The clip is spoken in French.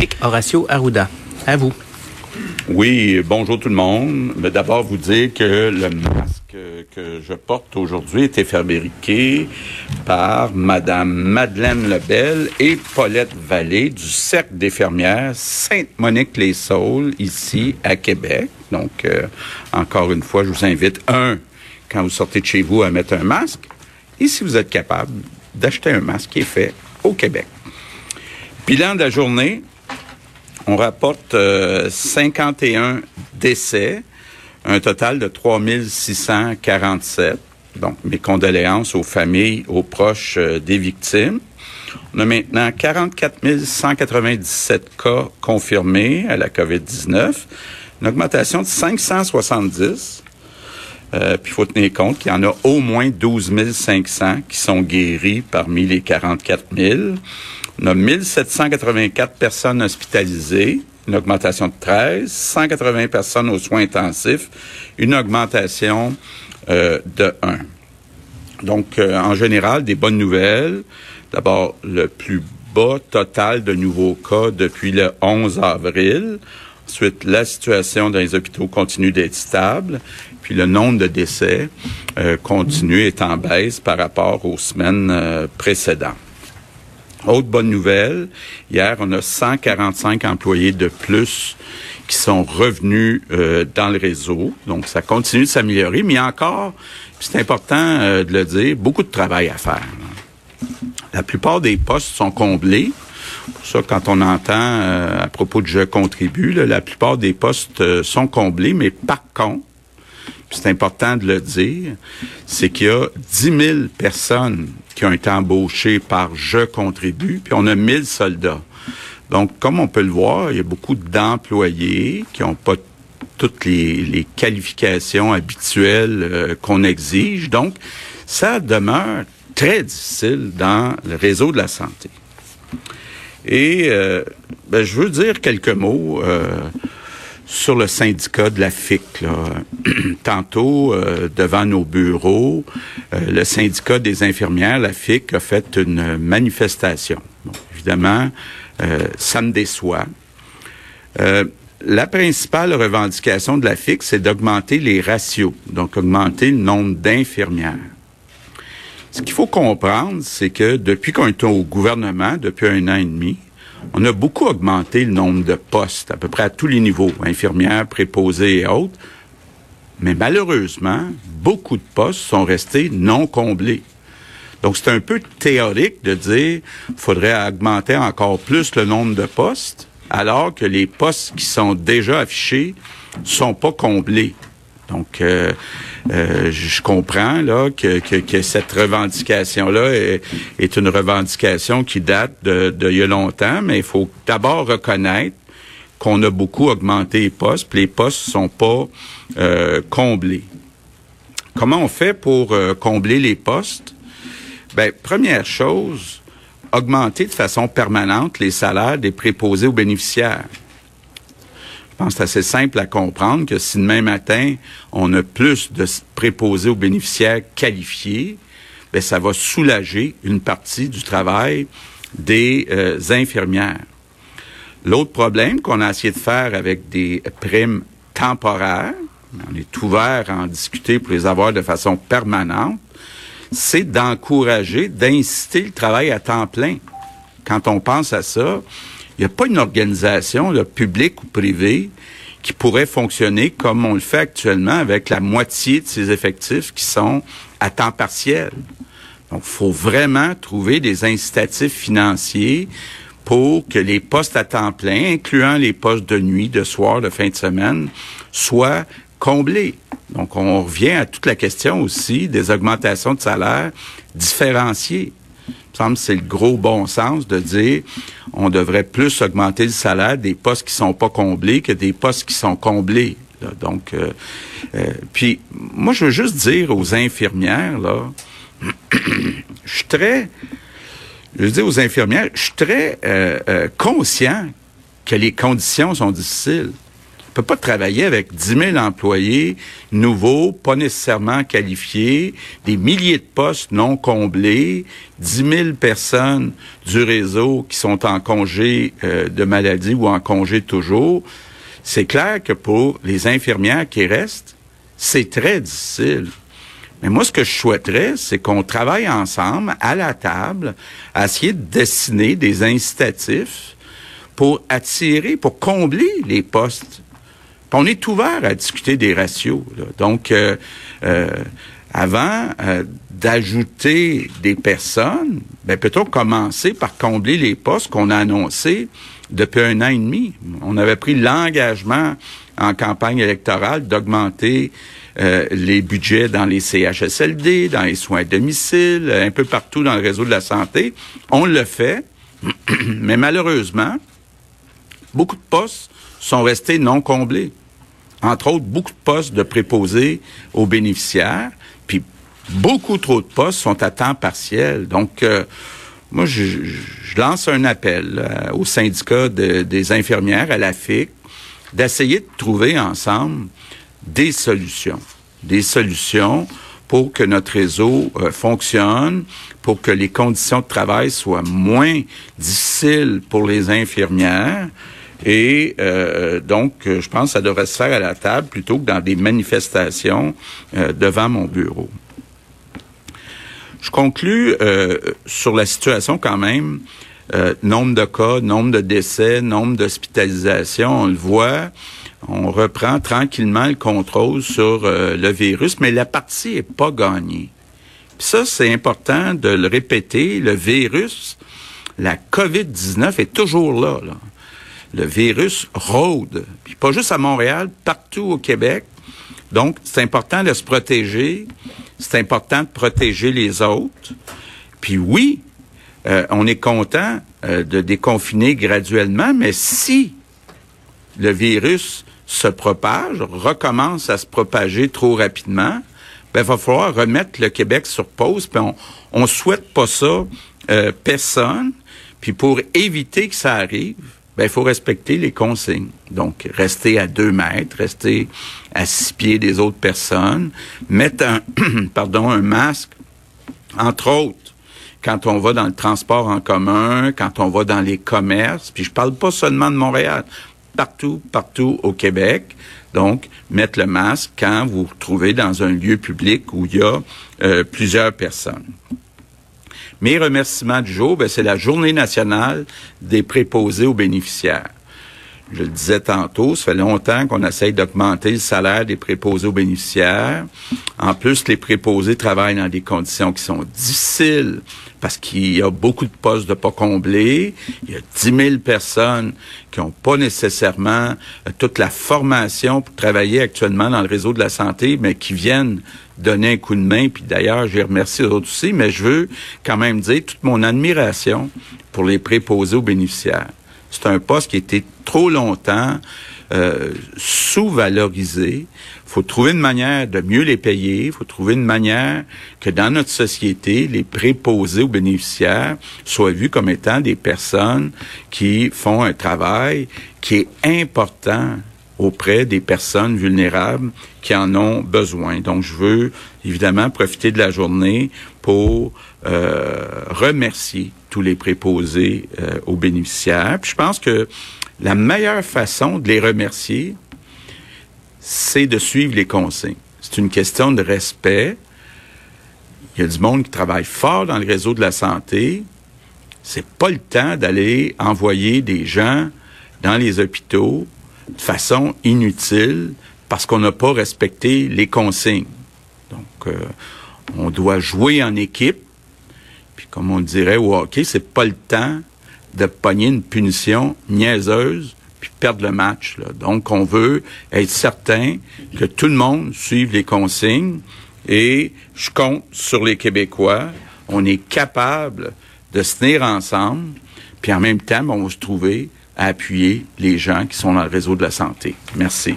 numérique, Horacio Arruda. À vous. Oui, bonjour tout le monde. D'abord, vous dire que le masque que je porte aujourd'hui est fabriqué par Madame Madeleine Lebel et Paulette Vallée du Cercle des fermières Sainte-Monique-les-Saules, ici à Québec. Donc, euh, encore une fois, je vous invite, un, quand vous sortez de chez vous, à mettre un masque. Et si vous êtes capable d'acheter un masque qui est fait au Québec. Bilan de la journée, on rapporte 51 euh, décès, un total de 3647. Donc, mes condoléances aux familles, aux proches euh, des victimes. On a maintenant 44 197 cas confirmés à la COVID-19, une augmentation de 570. Euh, puis il faut tenir compte qu'il y en a au moins 12 500 qui sont guéris parmi les 44 000. On a 1784 personnes hospitalisées, une augmentation de 13, 180 personnes aux soins intensifs, une augmentation euh, de 1. Donc, euh, en général, des bonnes nouvelles. D'abord, le plus bas total de nouveaux cas depuis le 11 avril. Ensuite, la situation dans les hôpitaux continue d'être stable. Puis le nombre de décès euh, continue est en baisse par rapport aux semaines précédentes. Autre bonne nouvelle, hier, on a 145 employés de plus qui sont revenus euh, dans le réseau. Donc, ça continue de s'améliorer, mais encore, c'est important euh, de le dire, beaucoup de travail à faire. La plupart des postes sont comblés. Pour ça, quand on entend euh, à propos de Je contribue, la plupart des postes sont comblés, mais par contre, c'est important de le dire, c'est qu'il y a 10 000 personnes qui ont été embauchées par Je contribue, puis on a 1000 soldats. Donc, comme on peut le voir, il y a beaucoup d'employés qui n'ont pas toutes les, qualifications habituelles euh, qu'on exige. Donc, ça demeure très difficile dans le réseau de la santé. Et euh, ben, je veux dire quelques mots. Euh, sur le syndicat de la FIC. Tantôt, euh, devant nos bureaux, euh, le syndicat des infirmières, la FIC, a fait une manifestation. évidemment, euh, ça me déçoit. la principale revendication de la FIC, c'est d'augmenter les ratios, donc augmenter le nombre d'infirmières. Ce qu'il faut comprendre, c'est que depuis qu'on est au gouvernement, depuis un an et demi, on a beaucoup augmenté le nombre de postes, à peu près à tous les niveaux, infirmières, préposées et autres. Mais malheureusement, beaucoup de postes sont restés non comblés. Donc, c'est un peu théorique de dire qu'il faudrait augmenter encore plus le nombre de postes, alors que les postes qui sont déjà affichés sont pas comblés. Donc, euh, euh, je comprends là que, cette revendication-là est, une revendication qui date de, longtemps, mais il faut d'abord reconnaître qu'on a beaucoup augmenté les postes, puis les postes sont pas euh, comblés. Comment on fait pour combler les postes? Ben, première chose, augmenter de façon permanente les salaires des préposés aux bénéficiaires. Pense que c'est assez simple à comprendre que si demain matin, on a plus de préposés aux bénéficiaires qualifiés, bien, ça va soulager une partie du travail des euh, infirmières. L'autre problème qu'on a essayé de faire avec des primes temporaires, on est ouvert à en discuter pour les avoir de façon permanente, c'est d'encourager, d'inciter le travail à temps plein. Quand on pense à ça, il n'y a pas une organisation, publique ou privée, qui pourrait fonctionner comme on le fait actuellement avec la moitié de ses effectifs qui sont à temps partiel. Donc, il faut vraiment trouver des incitatifs financiers pour que les postes à temps plein, incluant les postes de nuit, de soir, de fin de semaine, soient comblés. Donc, on revient à toute la question aussi des augmentations de salaire différenciées semble c'est le gros bon sens de dire on devrait plus augmenter le salaire des postes qui sont pas comblés que des postes qui sont comblés. Donc, euh, euh, puis moi, je veux juste dire aux infirmières, là, je suis très, je dire aux infirmières, je suis très euh, conscient que les conditions sont difficiles. Pas travailler avec 10 000 employés nouveaux, pas nécessairement qualifiés, des milliers de postes non comblés, 10 000 personnes du réseau qui sont en congé euh, de maladie ou en congé toujours. C'est clair que pour les infirmières qui restent, c'est très difficile. Mais moi, ce que je souhaiterais, c'est qu'on travaille ensemble à la table à essayer de dessiner des incitatifs pour attirer, pour combler les postes. On est ouvert à discuter des ratios. Donc, euh, euh, avant euh, d'ajouter des personnes, ben, peut-on commencer par combler les postes qu'on a annoncés depuis un an et demi? On avait pris l'engagement en campagne électorale d'augmenter euh, les budgets dans les CHSLD, dans les soins à domicile, un peu partout dans le réseau de la santé. On le fait, mais malheureusement, beaucoup de postes sont restés non comblés. Entre autres, beaucoup de postes de préposés aux bénéficiaires, puis beaucoup trop de postes sont à temps partiel. Donc, euh, moi, je, lance un appel euh, au syndicat des infirmières, à la FIC, d'essayer de trouver ensemble des solutions. Des solutions pour que notre réseau euh, fonctionne, pour que les conditions de travail soient moins difficiles pour les infirmières. Et euh, donc, je pense que ça devrait se faire à la table plutôt que dans des manifestations devant mon bureau. Je conclus euh, sur la situation quand même. Euh, nombre de cas, nombre de décès, nombre d'hospitalisations, on le voit. On reprend tranquillement le contrôle sur euh, le virus, mais la partie est pas gagnée. Ça, c'est important de le répéter. Le virus, la COVID-19 est toujours là, là. Le virus rôde, puis pas juste à Montréal, partout au Québec. Donc, c'est important de se protéger. C'est important de protéger les autres. Puis oui, euh, on est content euh, de déconfiner graduellement, mais si le virus se propage, recommence à se propager trop rapidement, ben, va falloir remettre le Québec sur pause. Puis on, on souhaite pas ça euh, personne. Puis pour éviter que ça arrive, ben, il faut respecter les consignes. Donc, rester à deux mètres, rester à six pieds des autres personnes, mettre un, masque, entre autres, quand on va dans le transport en commun, quand on va dans les commerces, puis je parle pas seulement de Montréal, partout, partout au Québec. Donc, mettre le masque quand vous vous trouvez dans un lieu public où il y a euh, plusieurs personnes. Mes remerciements du jour, ben, c'est la journée nationale des préposés aux bénéficiaires. Je le disais tantôt, ça fait longtemps qu'on essaye d'augmenter le salaire des préposés aux bénéficiaires. En plus, les préposés travaillent dans des conditions qui sont difficiles parce qu'il y a beaucoup de postes de pas comblés. Il y a 10 000 personnes qui n'ont pas nécessairement euh, toute la formation pour travailler actuellement dans le réseau de la santé, mais qui viennent donner un coup de main. Puis d'ailleurs, je remercie les autres aussi, mais je veux quand même dire toute mon admiration pour les préposés aux bénéficiaires. C'est un poste qui a été trop longtemps euh, sous-valorisé. Faut trouver une manière de mieux les payer. Faut trouver une manière que dans notre société, les préposés aux bénéficiaires soient vus comme étant des personnes qui font un travail qui est important auprès des personnes vulnérables qui en ont besoin. Donc, je veux évidemment profiter de la journée pour euh, remercier tous les préposés euh, aux bénéficiaires. Puis je pense que la meilleure façon de les remercier, c'est de suivre les consignes. C'est une question de respect. Il y a du monde qui travaille fort dans le réseau de la santé. C'est pas le temps d'aller envoyer des gens dans les hôpitaux de façon inutile parce qu'on n'a pas respecté les consignes. Donc, euh, on doit jouer en équipe. Puis, comme on dirait au hockey, c'est pas le temps de pogner une punition niaiseuse puis perdre le match. Donc, on veut être certain que tout le monde suive les consignes et je compte sur les Québécois. On est capable de se tenir ensemble, puis en même temps, on va se trouver à appuyer les gens qui sont dans le réseau de la santé. Merci.